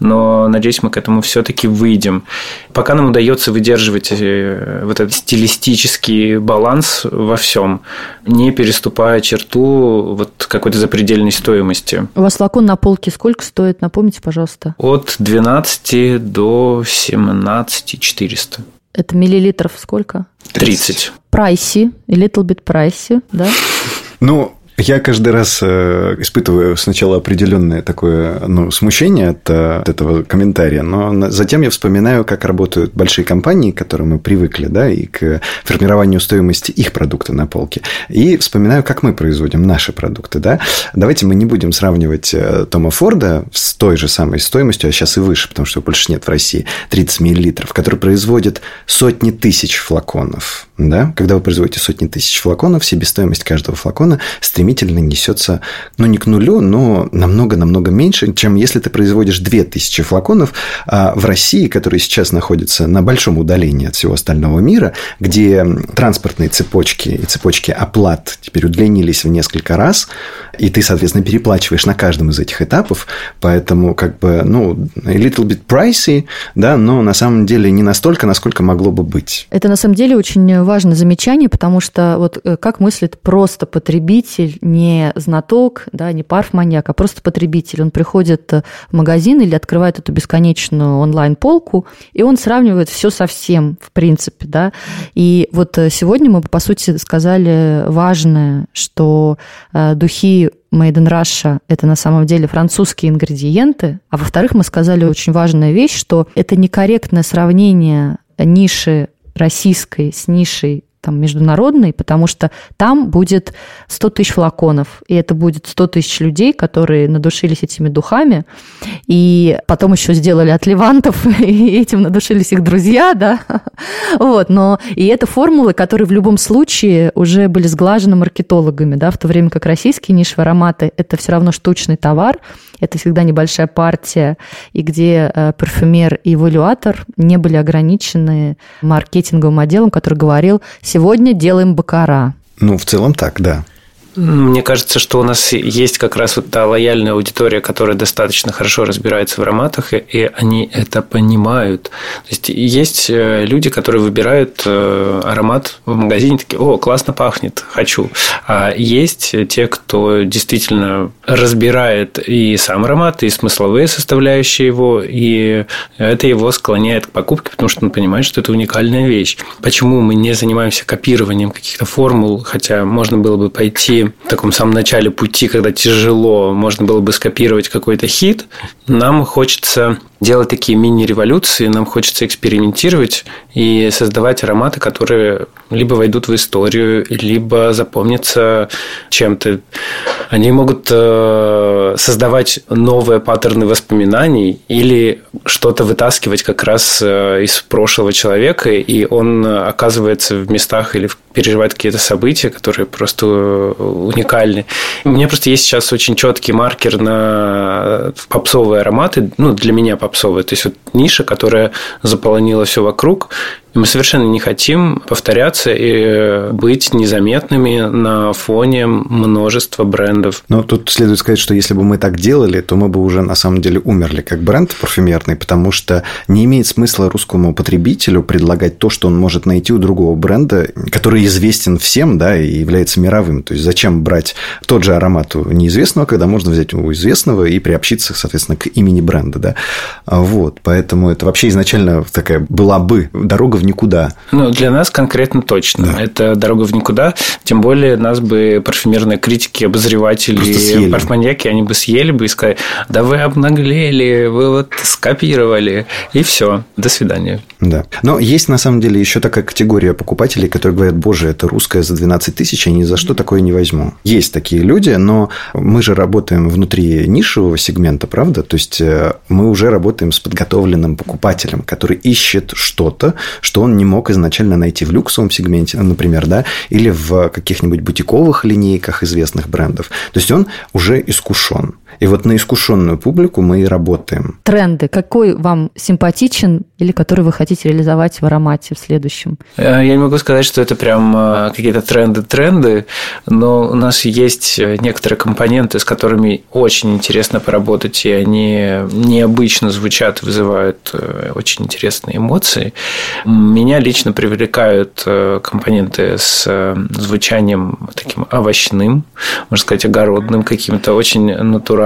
Но надеюсь, мы к этому все-таки выйдем. Пока нам удается выдерживать э, вот этот стилистический баланс во всем, не переступая черту вот какой-то запредельной стоимости. У вас флакон на полке сколько стоит? Напомните, пожалуйста. От 12 до 17 400. Это миллилитров сколько? 30. Прайси, little bit прайси, да? Ну, я каждый раз э, испытываю сначала определенное такое ну, смущение от, э, от этого комментария, но затем я вспоминаю, как работают большие компании, к которым мы привыкли, да, и к формированию стоимости их продукта на полке. И вспоминаю, как мы производим наши продукты, да. Давайте мы не будем сравнивать э, Тома Форда с той же самой стоимостью, а сейчас и выше, потому что больше нет в России, 30 миллилитров, который производит сотни тысяч флаконов, да. Когда вы производите сотни тысяч флаконов, себестоимость каждого флакона стремительно стремительно несется, ну, не к нулю, но намного-намного меньше, чем если ты производишь 2000 флаконов а в России, которые сейчас находятся на большом удалении от всего остального мира, где транспортные цепочки и цепочки оплат теперь удлинились в несколько раз, и ты, соответственно, переплачиваешь на каждом из этих этапов, поэтому как бы, ну, a little bit pricey, да, но на самом деле не настолько, насколько могло бы быть. Это на самом деле очень важное замечание, потому что вот э, как мыслит просто потребитель, не знаток, да, не парфманьяк, а просто потребитель. Он приходит в магазин или открывает эту бесконечную онлайн-полку, и он сравнивает все со всем, в принципе, да. И вот э, сегодня мы, по сути, сказали важное, что э, духи Made in Russia – это на самом деле французские ингредиенты. А во-вторых, мы сказали очень важную вещь, что это некорректное сравнение ниши российской с нишей там, международный, потому что там будет 100 тысяч флаконов, и это будет 100 тысяч людей, которые надушились этими духами, и потом еще сделали от левантов, [LAUGHS] и этим надушились их друзья, да, [LAUGHS] вот, но и это формулы, которые в любом случае уже были сглажены маркетологами, да, в то время как российские нишевые ароматы – это все равно штучный товар, это всегда небольшая партия, и где э, парфюмер и эвалюатор не были ограничены маркетинговым отделом, который говорил Сегодня делаем бакара. Ну, в целом так, да. Мне кажется, что у нас есть как раз вот та лояльная аудитория, которая достаточно хорошо разбирается в ароматах, и они это понимают. То есть есть э, люди, которые выбирают э, аромат в магазине, такие, о, классно пахнет, хочу. А есть те, кто действительно разбирает и сам аромат, и смысловые составляющие его, и это его склоняет к покупке, потому что он понимает, что это уникальная вещь. Почему мы не занимаемся копированием каких-то формул, хотя можно было бы пойти в таком самом начале пути, когда тяжело, можно было бы скопировать какой-то хит, нам хочется делать такие мини-революции, нам хочется экспериментировать и создавать ароматы, которые либо войдут в историю, либо запомнятся чем-то. Они могут э, создавать новые паттерны воспоминаний или что-то вытаскивать как раз э, из прошлого человека, и он оказывается в местах или переживает какие-то события, которые просто уникальны. У меня просто есть сейчас очень четкий маркер на попсовые ароматы, ну, для меня попсовые. То есть вот ниша, которая заполонила все вокруг, и мы совершенно не хотим повторяться и быть незаметными на фоне множества брендов. Но тут следует сказать, что если бы мы так делали, то мы бы уже на самом деле умерли как бренд парфюмерный, потому что не имеет смысла русскому потребителю предлагать то, что он может найти у другого бренда, который известен всем, да, и является мировым. То есть зачем брать тот же аромат у неизвестного, когда можно взять у известного и приобщиться, соответственно, к имени бренда, да. Вот, поэтому это вообще изначально такая была бы дорога никуда. Ну, для нас конкретно точно. Да. Это дорога в никуда. Тем более нас бы парфюмерные критики, обозреватели, парфманьяки, они бы съели бы и сказали, да вы обнаглели, вы вот скопировали, и все, до свидания. Да. Но есть на самом деле еще такая категория покупателей, которые говорят, боже, это русская за 12 тысяч, я ни за что такое не возьму. Есть такие люди, но мы же работаем внутри нишевого сегмента, правда? То есть э, мы уже работаем с подготовленным покупателем, который ищет что-то, что он не мог изначально найти в люксовом сегменте, например, да, или в каких-нибудь бутиковых линейках известных брендов. То есть он уже искушен. И вот на искушенную публику мы и работаем. Тренды. Какой вам симпатичен или который вы хотите реализовать в аромате в следующем? Э, я не могу сказать, что это прям э, какие-то тренды-тренды, но у нас есть э, некоторые компоненты, с которыми очень интересно поработать, и они необычно звучат, вызывают очень интересные эмоции. Меня лично привлекают компоненты с звучанием таким овощным, можно сказать, огородным каким-то, очень натуральным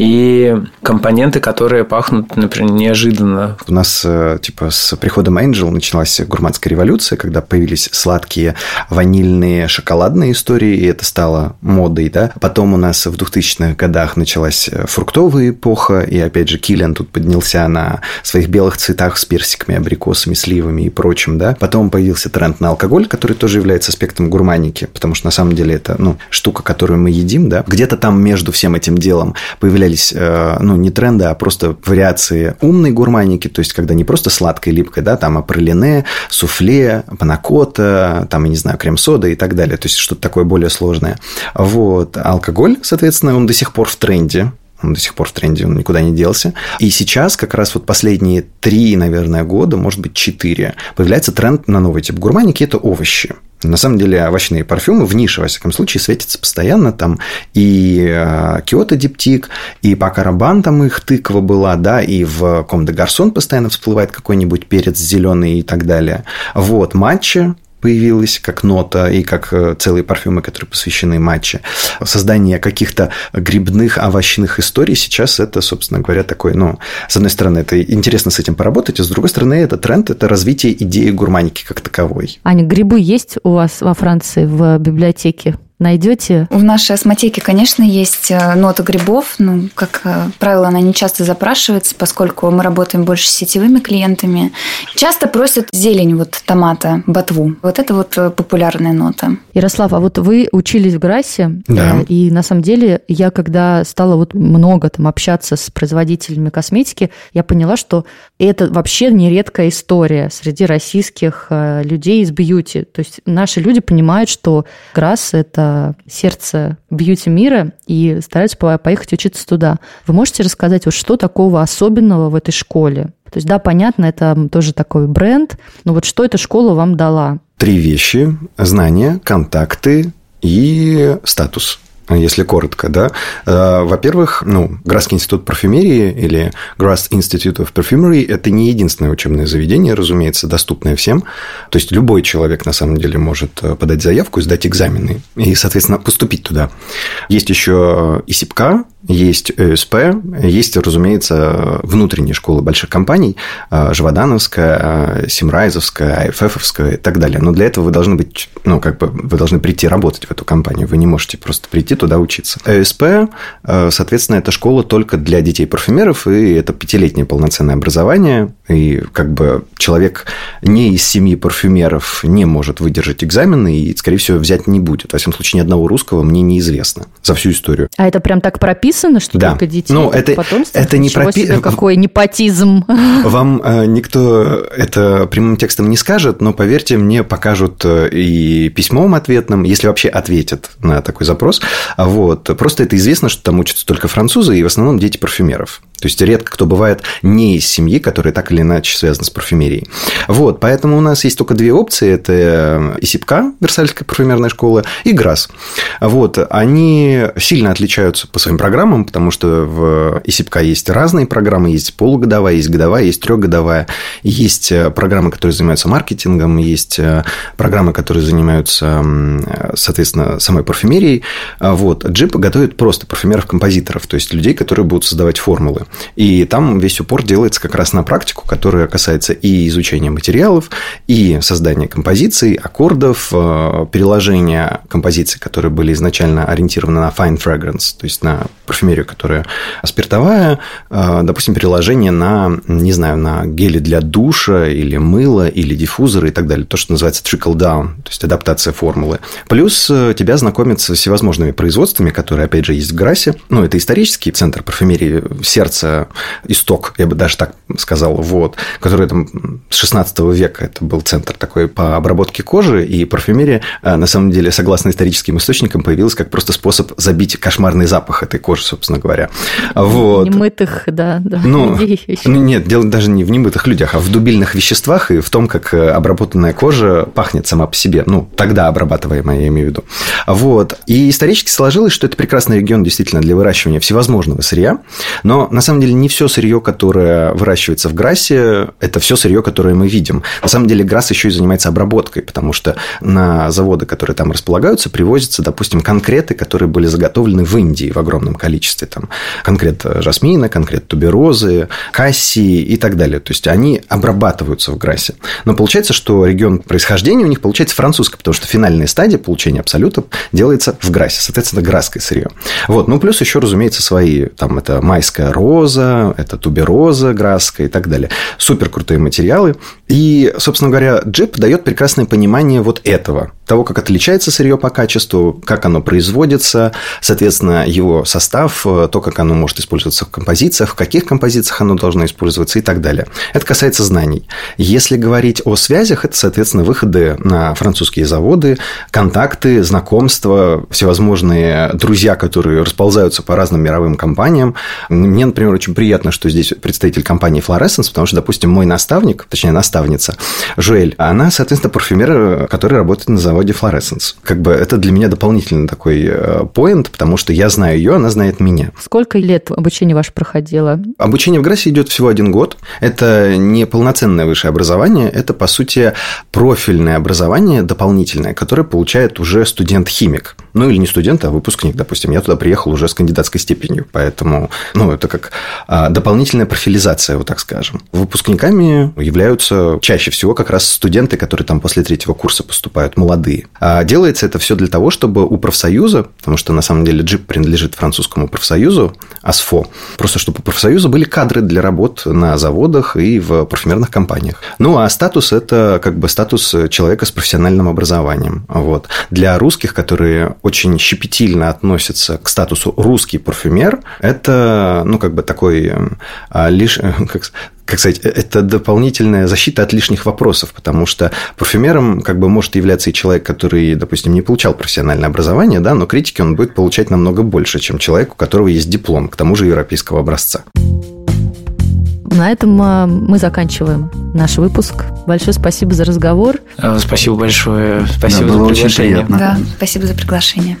и компоненты, которые пахнут, например, неожиданно. У нас э, типа с приходом Angel началась гурманская революция, когда появились сладкие ванильные шоколадные истории, и это стало модой, да. Потом у нас в 2000-х годах началась фруктовая эпоха, и опять же Киллиан тут поднялся на своих белых цветах с персиками, абрикосами, сливами и прочим, да. Потом появился тренд на алкоголь, который тоже является аспектом гурманики, потому что на самом деле это, ну, штука, которую мы едим, да. Где-то там между всем этим делом появлялись э, ну, не тренды, а просто вариации умной гурманики, то есть, когда не просто сладкое, липкое, да, там, а пролине, суфле, панакота, там, я не знаю, крем-сода и так далее, то есть, что-то такое более сложное. Вот. Алкоголь, соответственно, он до сих пор в тренде, он до сих пор в тренде, он никуда не делся. И сейчас, как раз вот последние три, наверное, года, может быть, четыре, появляется тренд на новый тип гурманики – это овощи. На самом деле овощные парфюмы в нише, во всяком случае, светятся постоянно. Там и э, Киото Диптик, и по Карабан там их тыква была, да, и в Ком де Гарсон постоянно всплывает какой-нибудь перец зеленый и так далее. Вот, матча, появилась как нота и как э, целые парфюмы, которые посвящены матче. Создание каких-то грибных овощных историй сейчас это, собственно говоря, такой, ну, с одной стороны, это интересно с этим поработать, а с другой стороны, это тренд, это развитие идеи гурманики как таковой. Аня, грибы есть у вас во Франции в библиотеке? Найдете? В нашей осмотеке, конечно, есть э, нота грибов. Ну, как э, правило, она не часто запрашивается, поскольку мы работаем больше с сетевыми клиентами. Часто просят зелень вот томата, ботву. Вот это вот э, популярная нота. Ярослав, а вот вы учились в Грасе, да. и на самом деле я, когда стала вот много там общаться с производителями косметики, я поняла, что это вообще нередкая история среди российских людей из бьюти. То есть наши люди понимают, что Грасс – это сердце бьюти мира и стараются поехать учиться туда. Вы можете рассказать, вот что такого особенного в этой школе? То есть, да, понятно, это тоже такой бренд, но вот что эта школа вам дала? Три вещи. Знания, контакты и статус если коротко, да. Э, во-первых, ну, Грасский институт парфюмерии или Grass Institute of Perfumery – это не единственное учебное заведение, разумеется, доступное всем. То есть, любой человек, на самом деле, может э, подать заявку сдать экзамены и, соответственно, поступить туда. Есть еще ИСИПК, есть ЭСП, есть, разумеется, внутренние школы больших компаний, э, Живодановская, Симрайзовская, АФФовская и так далее. Но для этого вы должны быть, ну, как бы, вы должны прийти работать в эту компанию. Вы не можете просто прийти туда учиться. ЭСП, э, соответственно, это школа только для детей-парфюмеров, и это пятилетнее полноценное образование, и как бы человек не из семьи парфюмеров не может выдержать экзамены и, скорее всего, взять не будет. Во всяком случае, ни одного русского мне неизвестно за всю историю. А это прям так прописано, что да. только детей ну, это, это не прописано. Какой непотизм. [LAUGHS] Вам э, никто это прямым текстом не скажет, но поверьте, мне покажут э, и письмом ответным, если вообще ответят на такой запрос, вот. Просто это известно, что там учатся только французы и в основном дети парфюмеров. То есть редко кто бывает не из семьи, которая так или иначе связана с парфюмерией. Вот, поэтому у нас есть только две опции. Это ИСИПК, Версальская парфюмерная школа, и ГРАС. Вот, они сильно отличаются по своим программам, потому что в ИСИПК есть разные программы, есть полугодовая, есть годовая, есть трехгодовая, есть программы, которые занимаются маркетингом, есть программы, которые занимаются, соответственно, самой парфюмерией. Вот, Джип готовит просто парфюмеров-композиторов, то есть людей, которые будут создавать формулы. И там весь упор делается как раз на практику, которая касается и изучения материалов, и создания композиций, аккордов, э, переложения композиций, которые были изначально ориентированы на fine fragrance, то есть на парфюмерию, которая спиртовая, э, допустим, переложение на, не знаю, на гели для душа или мыло, или диффузоры и так далее. То, что называется trickle down, то есть адаптация формулы. Плюс э, тебя знакомят с всевозможными производствами, которые, опять же, есть в Грасе. Ну, это исторический центр парфюмерии, сердце является исток, я бы даже так сказал, вот, который там с 16 века это был центр такой по обработке кожи, и парфюмерия, э, на самом деле, согласно историческим источникам, появилась как просто способ забить кошмарный запах этой кожи, собственно говоря. Вот. Немытых, да, да. [LAUGHS] Ну, нет, дело даже не в немытых людях, а в дубильных веществах и в том, как э, обработанная кожа пахнет сама по себе. Ну, тогда обрабатываемая, я имею в виду. Вот. И исторически сложилось, что это прекрасный регион действительно для выращивания всевозможного сырья. Но на самом деле не все сырье, которое выращивается в Грассе, это все сырье, которое мы видим. На самом деле Грасс еще и занимается обработкой, потому что на заводы, которые там располагаются, привозятся, допустим, конкреты, которые были заготовлены в Индии в огромном количестве. Там конкрет жасмина, конкрет туберозы, кассии и так далее. То есть они обрабатываются в Грассе. Но получается, что регион происхождения у них получается французский, потому что финальная стадия получения абсолюта делается в Грассе. Соответственно, грасское сырье. Вот. Ну, плюс еще, разумеется, свои. Там это майская роза, это тубероза грасская и так далее. Супер крутые материалы. И, собственно говоря, джип дает прекрасное понимание вот этого того, как отличается сырье по качеству, как оно производится, соответственно, его состав, то, как оно может использоваться в композициях, в каких композициях оно должно использоваться и так далее. Это касается знаний. Если говорить о связях, это, соответственно, выходы на французские заводы, контакты, знакомства, всевозможные друзья, которые расползаются по разным мировым компаниям. Мне, например, очень приятно, что здесь представитель компании Fluorescence, потому что, допустим, мой наставник, точнее, наставница, Жуэль, она, соответственно, парфюмер, который работает на заводе заводе Fluorescence. Как бы это для меня дополнительный такой э, поинт, потому что я знаю ее, она знает меня. Сколько лет обучение ваше проходило? Обучение в Грассе идет всего один год. Это не полноценное высшее образование, это, по сути, профильное образование дополнительное, которое получает уже студент-химик. Ну, или не студент, а выпускник, допустим. Я туда приехал уже с кандидатской степенью, поэтому, ну, это как а, дополнительная профилизация, вот так скажем. Выпускниками являются чаще всего как раз студенты, которые там после третьего курса поступают, молодые. А делается это все для того, чтобы у профсоюза, потому что на самом деле джип принадлежит французскому профсоюзу, АСФО, просто чтобы у профсоюза были кадры для работ на заводах и в парфюмерных компаниях. Ну, а статус – это как бы статус человека с профессиональным образованием. Вот. Для русских, которые очень щепетильно относятся к статусу русский парфюмер, это, ну, как бы такой а, лишь, [LAUGHS] как, как сказать, э, это дополнительная защита от лишних вопросов, потому что парфюмером как бы может являться и человек, который, допустим, не получал профессиональное образование, да, но критики он будет получать намного больше, чем человек, у которого есть диплом, к тому же европейского образца. На этом а, мы заканчиваем наш выпуск. Большое спасибо за разговор. Спасибо большое. Спасибо да, за приглашение. Да, спасибо за приглашение.